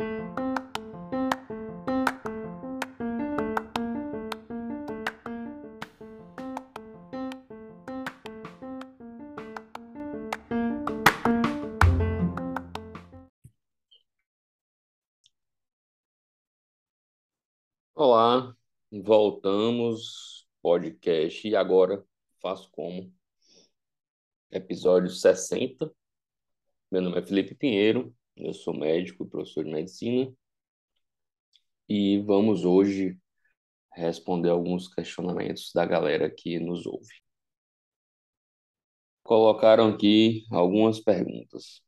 Olá, voltamos, podcast, e agora faço como? Episódio 60. Meu nome é Felipe Pinheiro, eu sou médico e professor de medicina, e vamos hoje responder alguns questionamentos da galera que nos ouve. Colocaram aqui algumas perguntas.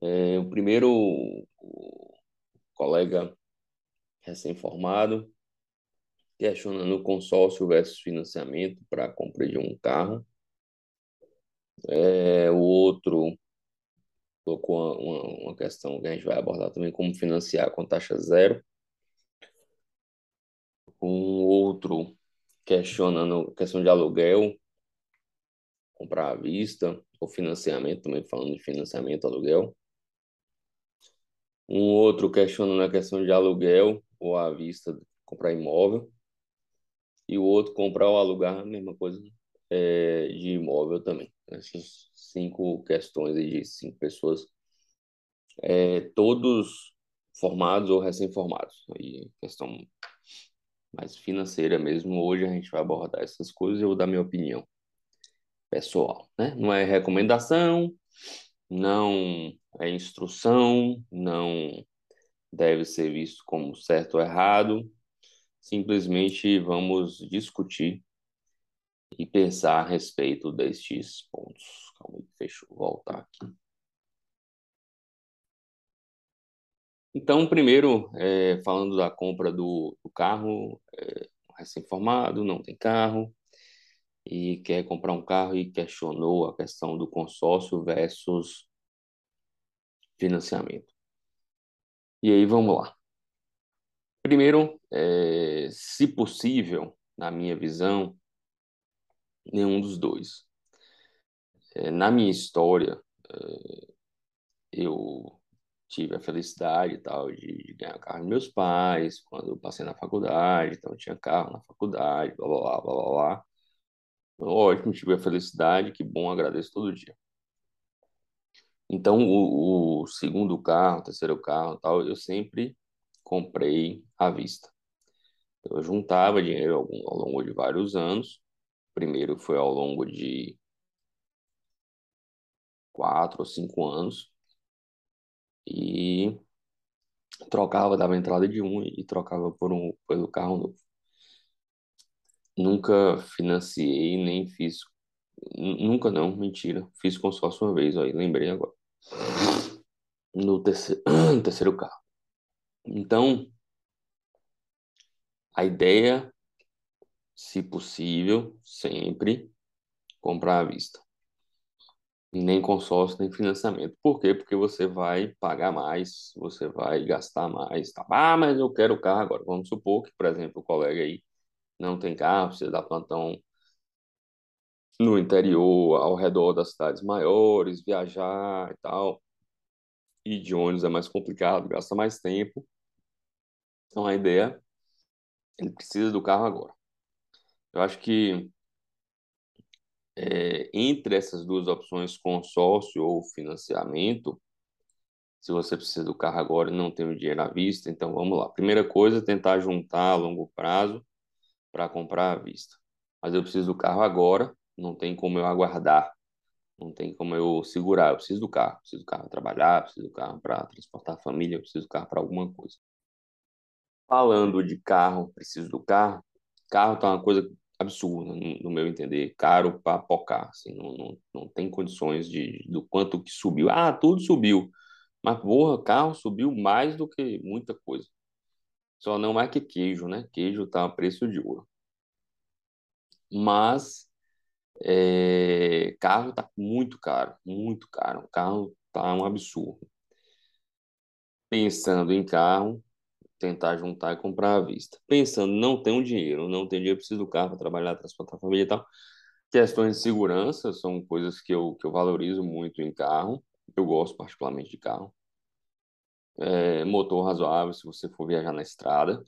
É, o primeiro, o colega recém-formado, questionando consórcio versus financiamento para a compra de um carro. É, o outro colocou uma, uma, questão que a gente vai abordar também, como financiar com taxa zero. Um outro questionando questão de aluguel, comprar à vista, ou financiamento, também falando de financiamento, aluguel. Um outro questionando a questão de aluguel, ou à vista, comprar imóvel. E o outro, comprar ou alugar, a mesma coisa é, de imóvel também. Essas cinco questões de cinco pessoas, é, todos formados ou recém-formados. Aí, questão mais financeira mesmo. Hoje a gente vai abordar essas coisas e eu vou dar minha opinião pessoal, né? Não é recomendação, não é instrução, não deve ser visto como certo ou errado. Simplesmente vamos discutir e pensar a respeito destes pontos. Calma aí, deixa eu voltar aqui. Então, primeiro, é, falando da compra do, do carro, é, recém-formado, não tem carro, e quer comprar um carro e questionou a questão do consórcio versus financiamento. E aí vamos lá. Primeiro, é, se possível, na minha visão, nenhum dos dois. É, na minha história, é, eu tive a felicidade tal de, de ganhar o carro dos meus pais quando eu passei na faculdade, então tinha carro na faculdade, blá blá blá blá blá. blá. Ótimo, tive a felicidade, que bom, agradeço todo dia. Então, o, o segundo carro, o terceiro carro, tal, eu sempre comprei à vista. Eu juntava dinheiro ao longo de vários anos. Primeiro foi ao longo de quatro ou cinco anos e trocava, dava entrada de um e trocava por um pelo carro novo. Nunca financiei nem fiz, nunca não, mentira, fiz consórcio uma vez, aí lembrei agora no terceiro, terceiro carro. Então, a ideia, se possível, sempre comprar à vista. Nem consórcio, nem financiamento. Por quê? Porque você vai pagar mais, você vai gastar mais. Tá? Ah, mas eu quero o carro agora. Vamos supor que, por exemplo, o colega aí não tem carro, precisa dar plantão no interior, ao redor das cidades maiores, viajar e tal. E de ônibus é mais complicado, gasta mais tempo. Então a ideia, ele precisa do carro agora. Eu acho que é, entre essas duas opções, consórcio ou financiamento, se você precisa do carro agora e não tem o dinheiro à vista, então vamos lá. Primeira coisa, tentar juntar a longo prazo para comprar à vista. Mas eu preciso do carro agora, não tem como eu aguardar, não tem como eu segurar. Eu preciso do carro, preciso do carro para trabalhar, preciso do carro para transportar a família, preciso do carro para alguma coisa. Falando de carro, preciso do carro. Carro tá uma coisa absurda, no, meu entender, caro para pocar, assim, não, não, não tem condições de do quanto que subiu. Ah, tudo subiu. Mas porra, carro subiu mais do que muita coisa. Só não é que queijo, né? Queijo tá a preço de ouro. Mas é, carro tá muito caro, muito caro. Carro tá um absurdo. Pensando em carro, tentar juntar e comprar à vista. Pensando, não tenho dinheiro, não tenho dinheiro, preciso do carro para trabalhar, transportar a família e tal. Questões de segurança são coisas que eu, que eu valorizo muito em carro. Eu gosto particularmente de carro. é, motor razoável se você for viajar na estrada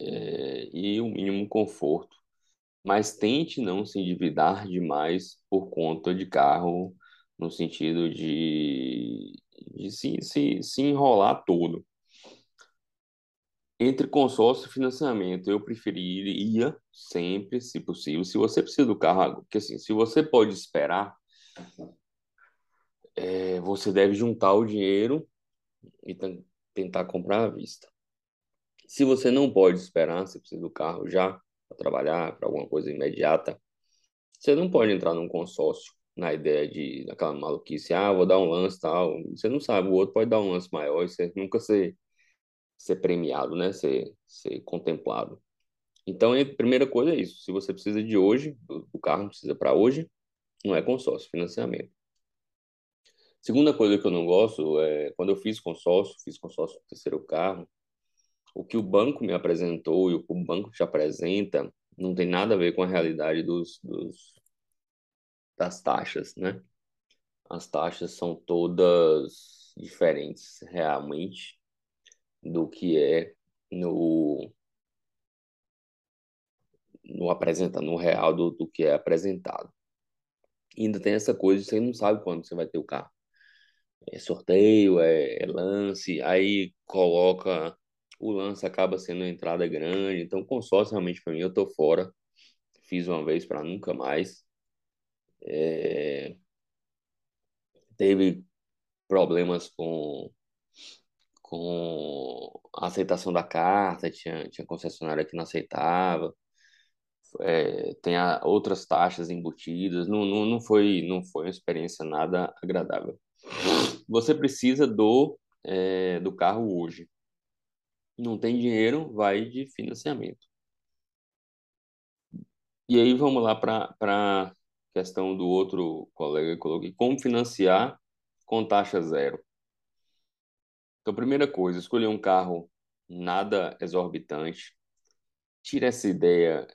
é, e o mínimo conforto. Mas tente não se endividar demais por conta de carro, no sentido de, de se, se, se enrolar todo. Entre consórcio e financiamento, eu preferiria sempre, se possível, se você precisa do carro, porque assim, se você pode esperar, é, você deve juntar o dinheiro e tentar comprar à vista. Se você não pode esperar, você precisa do carro já para trabalhar, para alguma coisa imediata, você não pode entrar num consórcio na ideia de aquela maluquice, ah, vou dar um lance tal. Você não sabe, o outro pode dar um lance maior e você nunca ser, ser premiado, né? Ser, ser contemplado. Então, a primeira coisa é isso. Se você precisa de hoje, o carro precisa para hoje, não é consórcio, financiamento. Segunda coisa que eu não gosto é quando eu fiz consórcio, fiz consórcio do terceiro carro, o que o banco me apresentou e o que o banco te apresenta não tem nada a ver com a realidade dos, dos das taxas, né? As taxas são todas diferentes realmente do que é no no apresenta no real do, do que é apresentado. E ainda tem essa coisa, você não sabe quando você vai ter o carro é sorteio, é, é lance, aí coloca o lance acaba sendo entrada grande, então consórcio realmente para mim eu tô fora. Fiz uma vez para nunca mais. É... Teve problemas com com a aceitação da carta, tinha, tinha concessionária que não aceitava, é, tem a, outras taxas embutidas, não, não, não, foi, não foi uma experiência nada agradável você precisa do, é, do carro hoje. Não tem dinheiro, vai de financiamento. E aí vamos lá para a questão do outro colega que coloquei. Como financiar com taxa zero? Então, primeira coisa, escolher um carro nada exorbitante. Tira essa ideia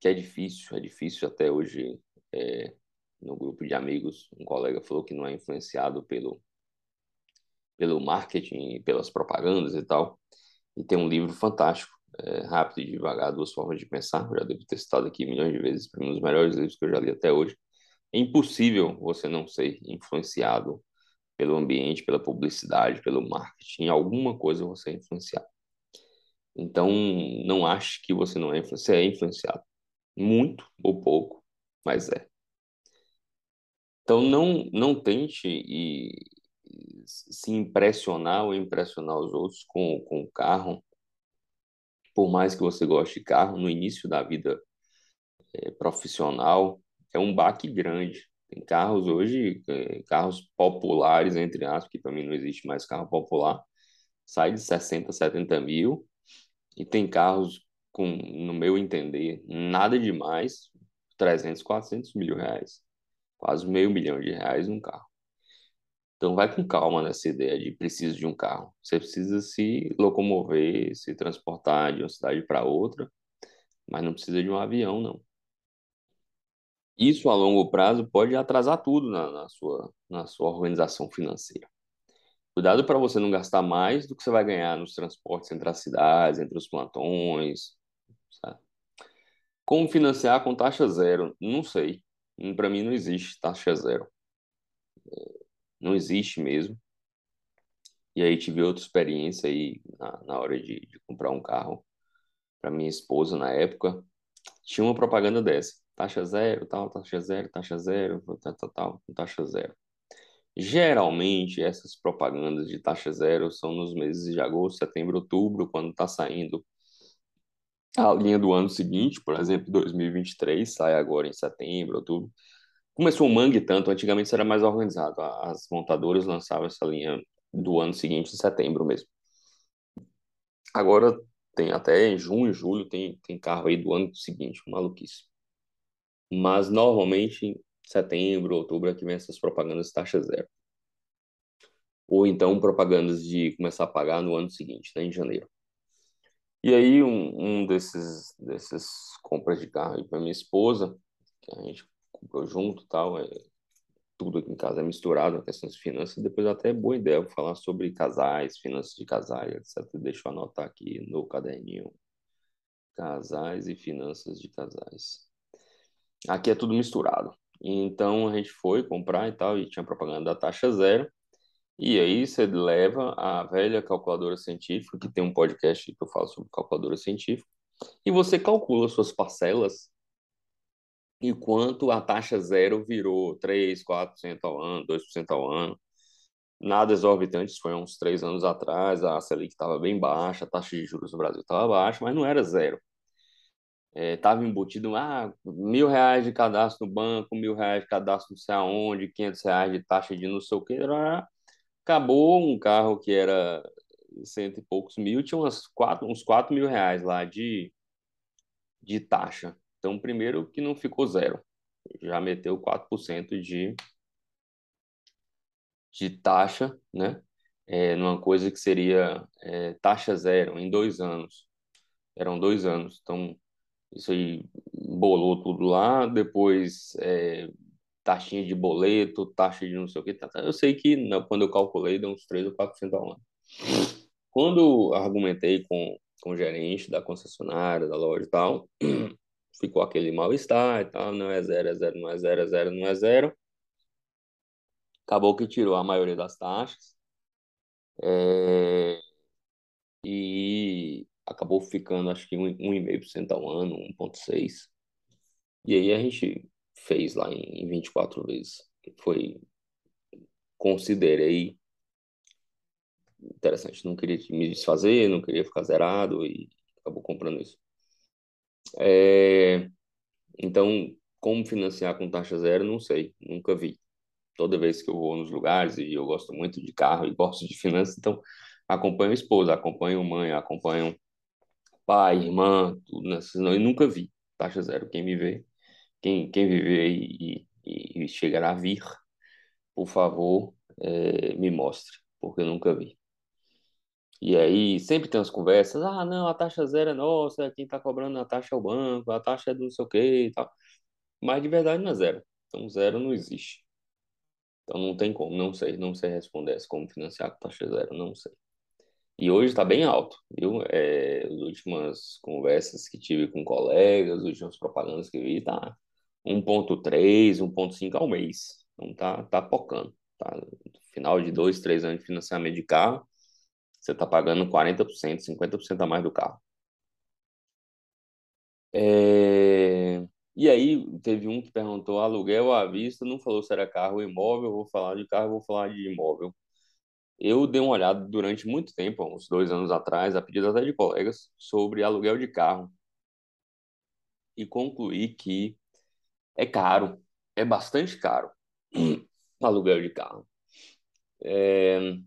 que é difícil, é difícil até hoje é, no grupo de amigos, um colega falou que não é influenciado pelo pelo marketing, pelas propagandas e tal. E tem um livro fantástico, é, Rápido e Devagar, Duas Formas de Pensar. Eu já devo ter citado aqui milhões de vezes, um dos melhores livros que eu já li até hoje. É impossível você não ser influenciado pelo ambiente, pela publicidade, pelo marketing. Alguma coisa você é influenciado. Então, não ache que você não é influenciado. Você é influenciado. Muito ou pouco, mas é. Então, não, não tente e, se impressionar ou impressionar os outros com, com o carro. Por mais que você goste de carro, no início da vida é, profissional, é um baque grande. Tem carros hoje, é, carros populares, entre aspas, que para mim não existe mais carro popular, sai de 60, 70 mil, e tem carros com, no meu entender, nada demais, 300, 400 mil reais quase meio milhão de reais num carro. Então vai com calma nessa ideia de preciso de um carro. Você precisa se locomover, se transportar de uma cidade para outra, mas não precisa de um avião, não. Isso a longo prazo pode atrasar tudo na, na sua, na sua organização financeira. Cuidado para você não gastar mais do que você vai ganhar nos transportes entre as cidades, entre os plantões. Sabe? Como financiar com taxa zero? Não sei. Para mim não existe taxa zero. Não existe mesmo. E aí tive outra experiência aí na, na hora de, de comprar um carro para minha esposa na época. Tinha uma propaganda dessa. Taxa zero, tal, taxa zero, taxa zero, tal, tal, tal, taxa zero. Geralmente, essas propagandas de taxa zero são nos meses de agosto, setembro, outubro, quando está saindo a linha do ano seguinte, por exemplo, 2023, sai agora em setembro, outubro. Começou o mangue tanto, antigamente era mais organizado. As montadoras lançavam essa linha do ano seguinte, em setembro mesmo. Agora tem até junho, julho, tem, tem carro aí do ano seguinte, maluquice. Mas normalmente em setembro, outubro é que vem essas propagandas taxa zero. Ou então propagandas de começar a pagar no ano seguinte, né, em janeiro. E aí, um, um desses, desses compras de carro para minha esposa, que a gente comprou junto tal, é, tudo aqui em casa é misturado, a questão de finanças. Depois até é boa ideia falar sobre casais, finanças de casais, etc. Deixa eu anotar aqui no caderninho. Casais e finanças de casais. Aqui é tudo misturado. Então a gente foi comprar e tal, e tinha propaganda da taxa zero. E aí você leva a velha calculadora científica, que tem um podcast que eu falo sobre calculadora científica, e você calcula suas parcelas e quanto a taxa zero virou 3, 4% ao ano, 2% ao ano. Nada exorbitante, isso foi uns três anos atrás, a Selic estava bem baixa, a taxa de juros no Brasil estava baixa, mas não era zero. Estava é, embutido, ah, mil reais de cadastro no banco, mil reais de cadastro não sei aonde, quinhentos reais de taxa de não sei o que, acabou um carro que era cento e poucos mil, tinha umas quatro, uns quatro mil reais lá de, de taxa. Então, primeiro que não ficou zero, já meteu 4% de, de taxa, né? É, numa coisa que seria é, taxa zero em dois anos. Eram dois anos. Então, isso aí bolou tudo lá. Depois, é, taxinha de boleto, taxa de não sei o que. Tá, tá. Eu sei que não, quando eu calculei, deu uns 3 ou 4% ao ano. Quando argumentei com, com o gerente da concessionária, da loja e tal, ficou aquele mal-estar e tal, não é zero, é zero, não é zero, é zero, não é zero. Acabou que tirou a maioria das taxas. É... E acabou ficando, acho que 1,5% ao ano, 1,6%. E aí a gente fez lá em 24 vezes. Foi, considerei interessante. Não queria me desfazer, não queria ficar zerado e acabou comprando isso. É, então, como financiar com taxa zero, não sei, nunca vi. Toda vez que eu vou nos lugares, e eu gosto muito de carro e gosto de finanças, então acompanho a esposa, acompanho mãe, acompanho pai, irmã, tudo nessas, não, e nunca vi taxa zero. Quem me vê, quem, quem viver e, e, e chegar a vir, por favor, é, me mostre, porque eu nunca vi. E aí sempre tem umas conversas, ah, não, a taxa zero é nossa, quem está cobrando a taxa é o banco, a taxa é do não sei o quê e tal. Mas de verdade não é zero. Então zero não existe. Então não tem como, não sei, não sei responder essa, como financiar com taxa zero, não sei. E hoje está bem alto, viu? É, as últimas conversas que tive com colegas, as últimas propagandas que vi, tá 1.3, 1.5 ao mês. Então tá, tá pocando. Tá? Final de dois, três anos de financiamento de carro, você está pagando 40%, 50% a mais do carro. É... E aí, teve um que perguntou aluguel à vista, não falou se era carro ou imóvel, vou falar de carro, vou falar de imóvel. Eu dei uma olhada durante muito tempo, uns dois anos atrás, a pedido até de colegas, sobre aluguel de carro. E concluí que é caro, é bastante caro aluguel de carro. É,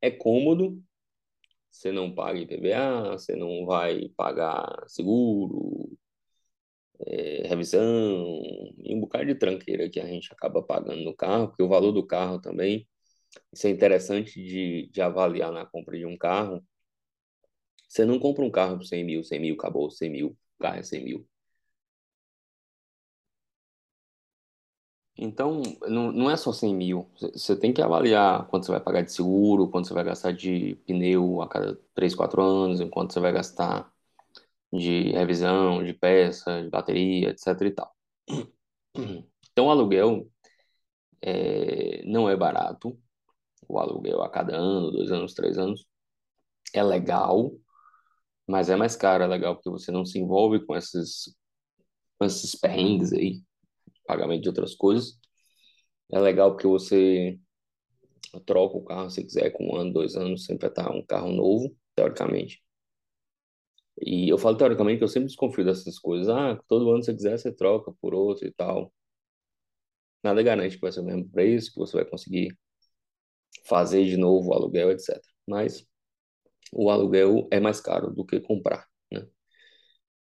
é cômodo, você não paga IPVA, você não vai pagar seguro, é, revisão e um bocado de tranqueira que a gente acaba pagando no carro, porque o valor do carro também, isso é interessante de, de avaliar na compra de um carro. Você não compra um carro por 100 mil, 100 mil, acabou, 100 mil, o carro é 100 mil. Então, não, não é só 100 mil. Você tem que avaliar quanto você vai pagar de seguro, quanto você vai gastar de pneu a cada 3, 4 anos, quanto você vai gastar de revisão, de peça, de bateria, etc e tal. Então, o aluguel é, não é barato. O aluguel a cada ano, dois anos, três anos, é legal, mas é mais caro. É legal porque você não se envolve com esses, com esses perrengues aí pagamento de outras coisas. É legal porque você troca o carro se quiser com um ano, dois anos, sempre vai estar um carro novo, teoricamente. E eu falo teoricamente que eu sempre desconfio dessas coisas. Ah, todo ano você quiser, você troca por outro e tal. Nada garante que vai ser o mesmo preço, que você vai conseguir fazer de novo o aluguel, etc. Mas o aluguel é mais caro do que comprar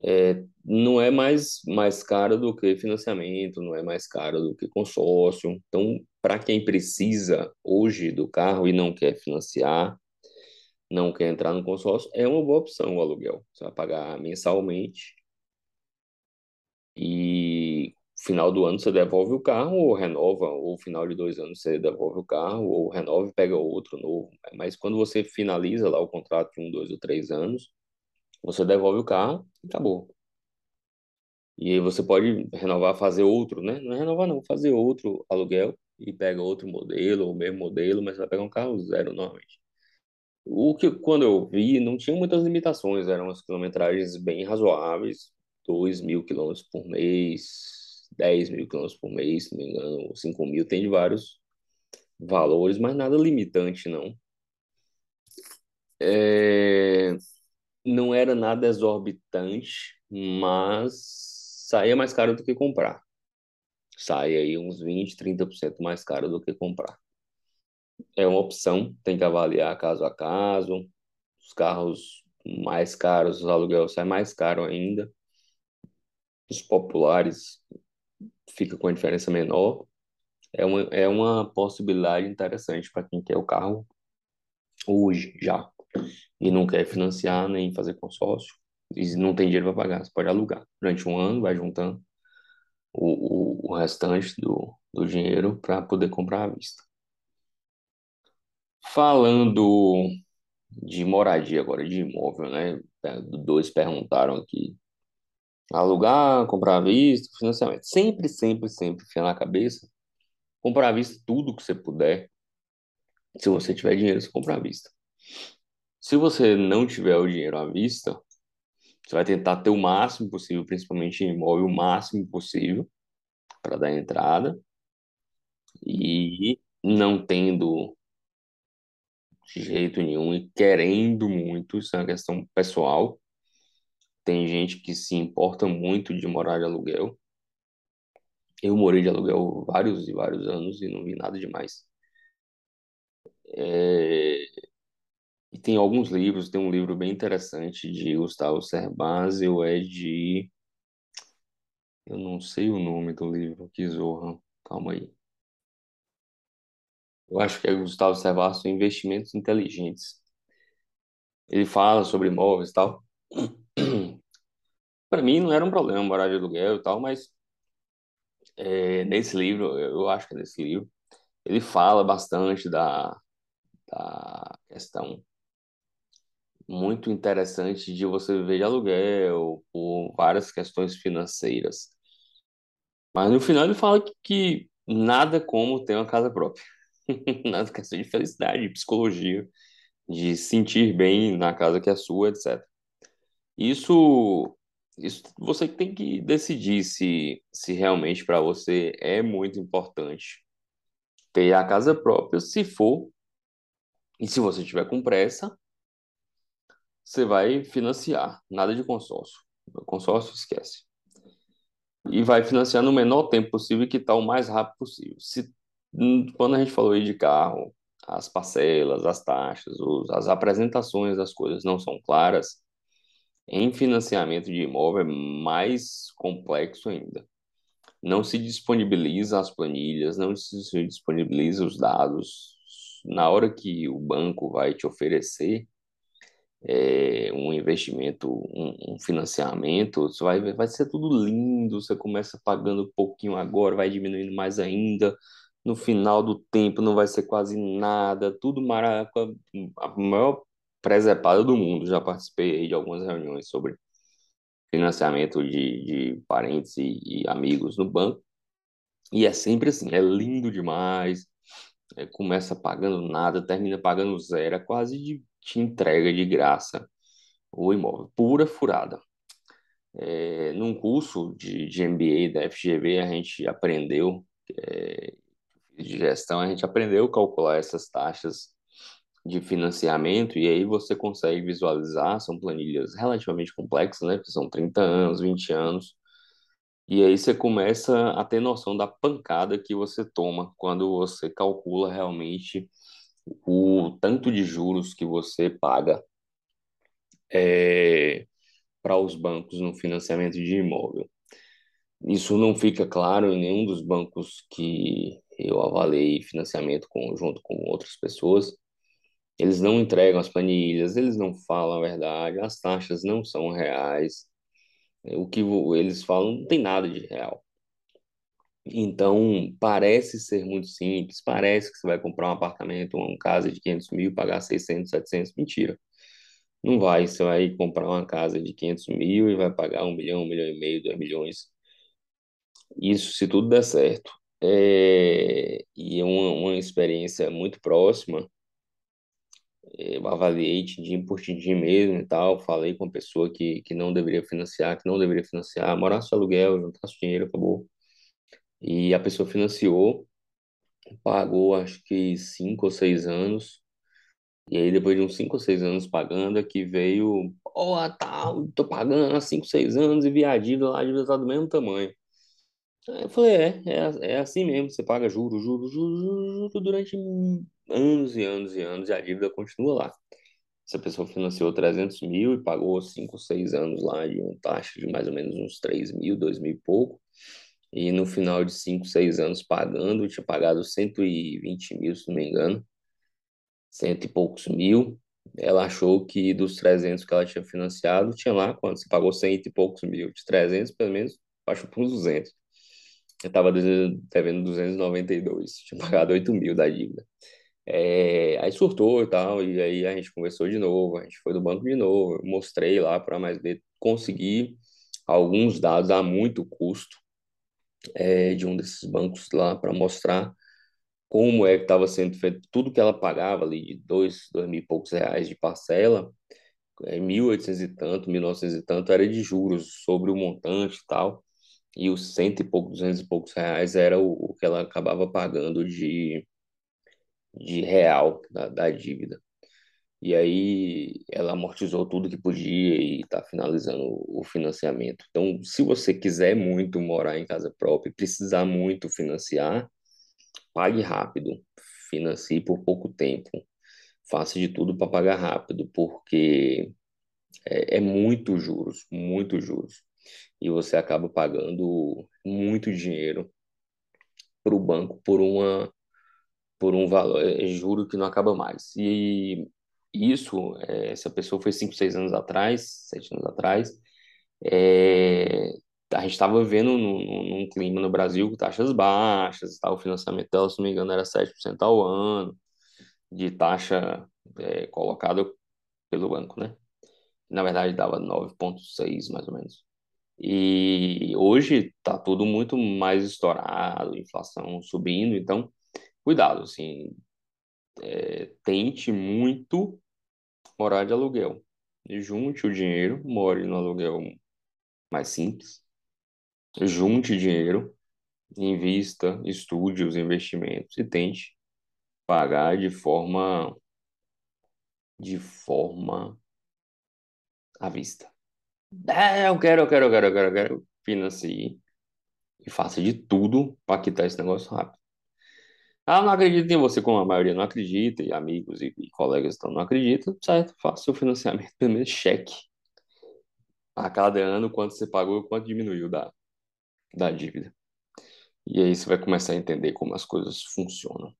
é, não é mais, mais caro do que financiamento, não é mais caro do que consórcio. Então, para quem precisa hoje do carro e não quer financiar, não quer entrar no consórcio, é uma boa opção o aluguel. Você vai pagar mensalmente e final do ano você devolve o carro ou renova, ou final de dois anos você devolve o carro ou renova e pega outro novo. Mas quando você finaliza lá o contrato de um, dois ou três anos, você devolve o carro e acabou. E aí você pode renovar, fazer outro, né? Não é renovar não, fazer outro aluguel e pega outro modelo, ou o mesmo modelo, mas vai pegar um carro zero normalmente. O que, quando eu vi, não tinha muitas limitações, eram as quilometragens bem razoáveis, 2 mil quilômetros por mês, 10 mil quilômetros por mês, se não me engano, 5 mil, tem de vários valores, mas nada limitante, não. É, não era nada exorbitante, mas saía mais caro do que comprar. Sai aí uns 20, 30% mais caro do que comprar. É uma opção, tem que avaliar caso a caso. Os carros mais caros, os aluguéis saem mais caro ainda. Os populares fica com a diferença menor. É uma, é uma possibilidade interessante para quem quer o carro hoje já e não quer financiar nem fazer consórcio e não tem dinheiro para pagar. Você pode alugar durante um ano, vai juntando o, o, o restante do, do dinheiro para poder comprar à vista. Falando de moradia agora, de imóvel, né? Dois perguntaram aqui. Alugar, comprar à vista, financiamento. Sempre, sempre, sempre fica na cabeça. Comprar à vista tudo que você puder. Se você tiver dinheiro, você compra à vista. Se você não tiver o dinheiro à vista, você vai tentar ter o máximo possível, principalmente em imóvel, o máximo possível para dar entrada. E não tendo de jeito nenhum e querendo muito, isso é uma questão pessoal. Tem gente que se importa muito de morar de aluguel. Eu morei de aluguel vários e vários anos e não vi nada demais. É... E tem alguns livros, tem um livro bem interessante de Gustavo Cerbasi, é de... Eu não sei o nome do livro, que zorra. Calma aí. Eu acho que é Gustavo Cerbasi, Investimentos Inteligentes. Ele fala sobre imóveis e tal. Para mim não era um problema morar de aluguel e tal, mas é, nesse livro, eu acho que é nesse livro, ele fala bastante da, da questão muito interessante de você viver de aluguel por várias questões financeiras. Mas no final ele fala que, que nada como ter uma casa própria. nada questão de felicidade, de psicologia, de sentir bem na casa que é sua, etc. Isso, isso você tem que decidir se, se realmente para você é muito importante ter a casa própria, se for, e se você tiver com pressa, você vai financiar, nada de consórcio. consórcio, esquece. E vai financiar no menor tempo possível e quitar o mais rápido possível. Se, hum, quando a gente falou aí de carro, as parcelas, as taxas, os, as apresentações das coisas não são claras, em financiamento de imóvel é mais complexo ainda. Não se disponibiliza as planilhas, não se disponibiliza os dados. Na hora que o banco vai te oferecer é, um investimento, um, um, financiamento, você vai, vai ser tudo lindo, você começa pagando um pouquinho agora, vai diminuindo mais ainda, no final do tempo não vai ser quase nada, tudo maravilhoso, a maior presepada do mundo, já participei de algumas reuniões sobre financiamento de, de parentes e, e amigos no banco, e é sempre assim, é lindo demais, é, começa pagando nada, termina pagando zero, é quase de te entrega de graça o imóvel. Pura furada. É, num curso de, de MBA da FGV, a gente aprendeu, é, de gestão, a gente aprendeu a calcular essas taxas de financiamento e aí você consegue visualizar, são planilhas relativamente complexas, né? Porque são 30 anos, 20 anos. E aí você começa a ter noção da pancada que você toma quando você calcula realmente o tanto de juros que você paga é, para os bancos no financiamento de imóvel. Isso não fica claro em nenhum dos bancos que eu avaliei financiamento com, junto com outras pessoas. Eles não entregam as planilhas, eles não falam a verdade, as taxas não são reais. O que eles falam não tem nada de real. Então, parece ser muito simples, parece que você vai comprar um apartamento, uma casa de 500 mil, pagar 600, 700, mentira. Não vai, você vai comprar uma casa de 500 mil e vai pagar um milhão, um milhão e meio, dois milhões. Isso, se tudo der certo. É, e é uma, uma experiência muito próxima. Eu avaliei din por din mesmo e tal. Falei com a pessoa que, que não deveria financiar, que não deveria financiar, morar só aluguel, juntar dinheiro, acabou. E a pessoa financiou, pagou acho que cinco ou seis anos. E aí, depois de uns cinco ou seis anos pagando, aqui veio, ó, oh, tal, tá, tô pagando há cinco, seis anos e vi a dívida lá, a dívida tá do mesmo tamanho. Eu falei, é, é, é assim mesmo, você paga juros, juros, juros, juros durante anos e anos e anos e a dívida continua lá. Essa pessoa financiou 300 mil e pagou 5, 6 anos lá de uma taxa de mais ou menos uns 3 mil, 2 mil e pouco. E no final de 5, 6 anos pagando, tinha pagado 120 mil, se não me engano, cento e poucos mil. Ela achou que dos 300 que ela tinha financiado, tinha lá, quando você pagou cento e poucos mil, de 300, pelo menos, baixou para uns 200. Eu estava devendo 292, tinha pagado 8 mil da dívida. É, aí surtou e tal, e aí a gente conversou de novo, a gente foi do banco de novo, mostrei lá para mais B, consegui alguns dados a muito custo é, de um desses bancos lá para mostrar como é que estava sendo feito tudo que ela pagava ali de dois, dois mil e poucos reais de parcela, é, 1.800 e tanto, 1.900 e tanto era de juros sobre o montante e tal, e os cento e poucos, duzentos e poucos reais era o, o que ela acabava pagando de, de real da, da dívida. E aí ela amortizou tudo que podia e está finalizando o financiamento. Então, se você quiser muito morar em casa própria e precisar muito financiar, pague rápido, financie por pouco tempo, faça de tudo para pagar rápido, porque é, é muito juros, muito juros e você acaba pagando muito dinheiro para o banco por uma por um valor, é, juro que não acaba mais. E isso, é, essa pessoa foi 5, 6 anos atrás, 7 anos atrás, é, a gente estava vivendo num, num, clima no Brasil com taxas baixas, tá? o financiamento dela, se não me engano, era 7% ao ano, de taxa é, colocada pelo banco, né? Na verdade, dava 9,6 mais ou menos. E hoje está tudo muito mais estourado, inflação subindo, então cuidado, assim, é, tente muito morar de aluguel. Junte o dinheiro, more no aluguel mais simples. Junte dinheiro, invista, estude os investimentos e tente pagar de forma de forma à vista. É, eu quero, eu quero, eu quero, eu quero, eu quero. Financie e faça de tudo para quitar esse negócio rápido. Ah, não acredito em você, como a maioria não acredita, e amigos e, e colegas então não acreditam, certo? Faça o financiamento, pelo menos cheque a cada ano quanto você pagou e quanto diminuiu da, da dívida. E aí você vai começar a entender como as coisas funcionam.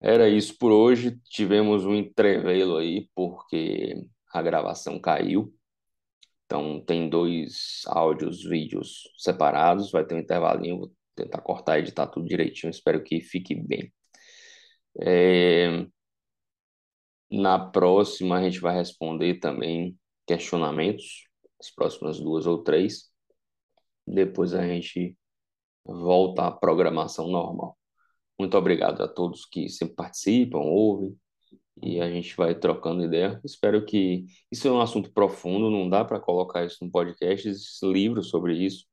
Era isso por hoje. Tivemos um entrevelo aí porque a gravação caiu. Então, tem dois áudios, vídeos separados, vai ter um intervalinho, vou tentar cortar e editar tudo direitinho, espero que fique bem. É... Na próxima, a gente vai responder também questionamentos, as próximas duas ou três. Depois a gente volta à programação normal. Muito obrigado a todos que sempre participam, ouvem e a gente vai trocando ideia. Espero que isso é um assunto profundo, não dá para colocar isso no podcast, existem livros sobre isso.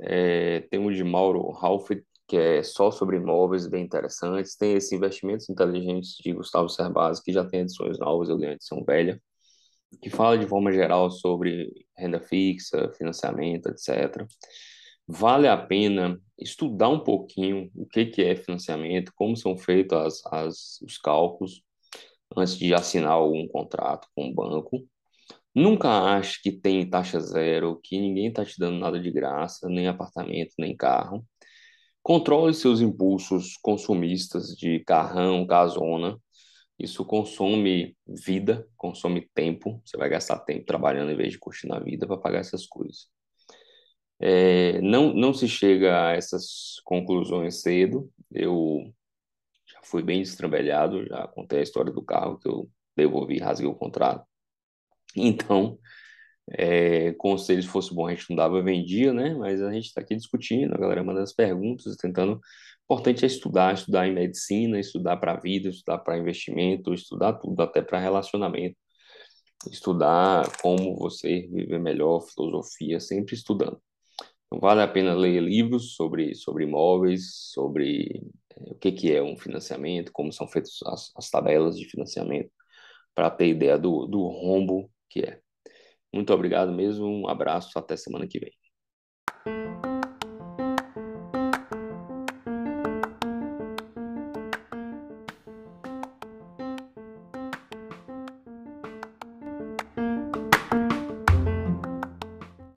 É, tem o de Mauro Ralph, que é só sobre imóveis, bem interessantes. Tem esse Investimentos Inteligentes de Gustavo Cerbasi, que já tem edições novas, eu ganhei edição velha, que fala de forma geral sobre renda fixa, financiamento, etc. Vale a pena estudar um pouquinho o que, que é financiamento, como são feitos as, as, os cálculos, antes de assinar algum contrato com o banco. Nunca ache que tem taxa zero, que ninguém está te dando nada de graça, nem apartamento, nem carro. Controle seus impulsos consumistas de carrão, casona. Isso consome vida, consome tempo. Você vai gastar tempo trabalhando em vez de curtir na vida para pagar essas coisas. É, não, não se chega a essas conclusões cedo. Eu fui bem destrambelhado, já contei a história do carro que eu devolvi, rasguei o contrato. Então, é, se fosse bom, a gente não dava, vendia, né? Mas a gente está aqui discutindo, a galera manda as perguntas, tentando. O importante é estudar, estudar em medicina, estudar para a vida, estudar para investimento, estudar tudo, até para relacionamento, estudar como você viver melhor, filosofia, sempre estudando. Então, vale a pena ler livros sobre, sobre imóveis, sobre o que, que é um financiamento, como são feitas as, as tabelas de financiamento, para ter ideia do, do rombo que é. Muito obrigado mesmo, um abraço, até semana que vem.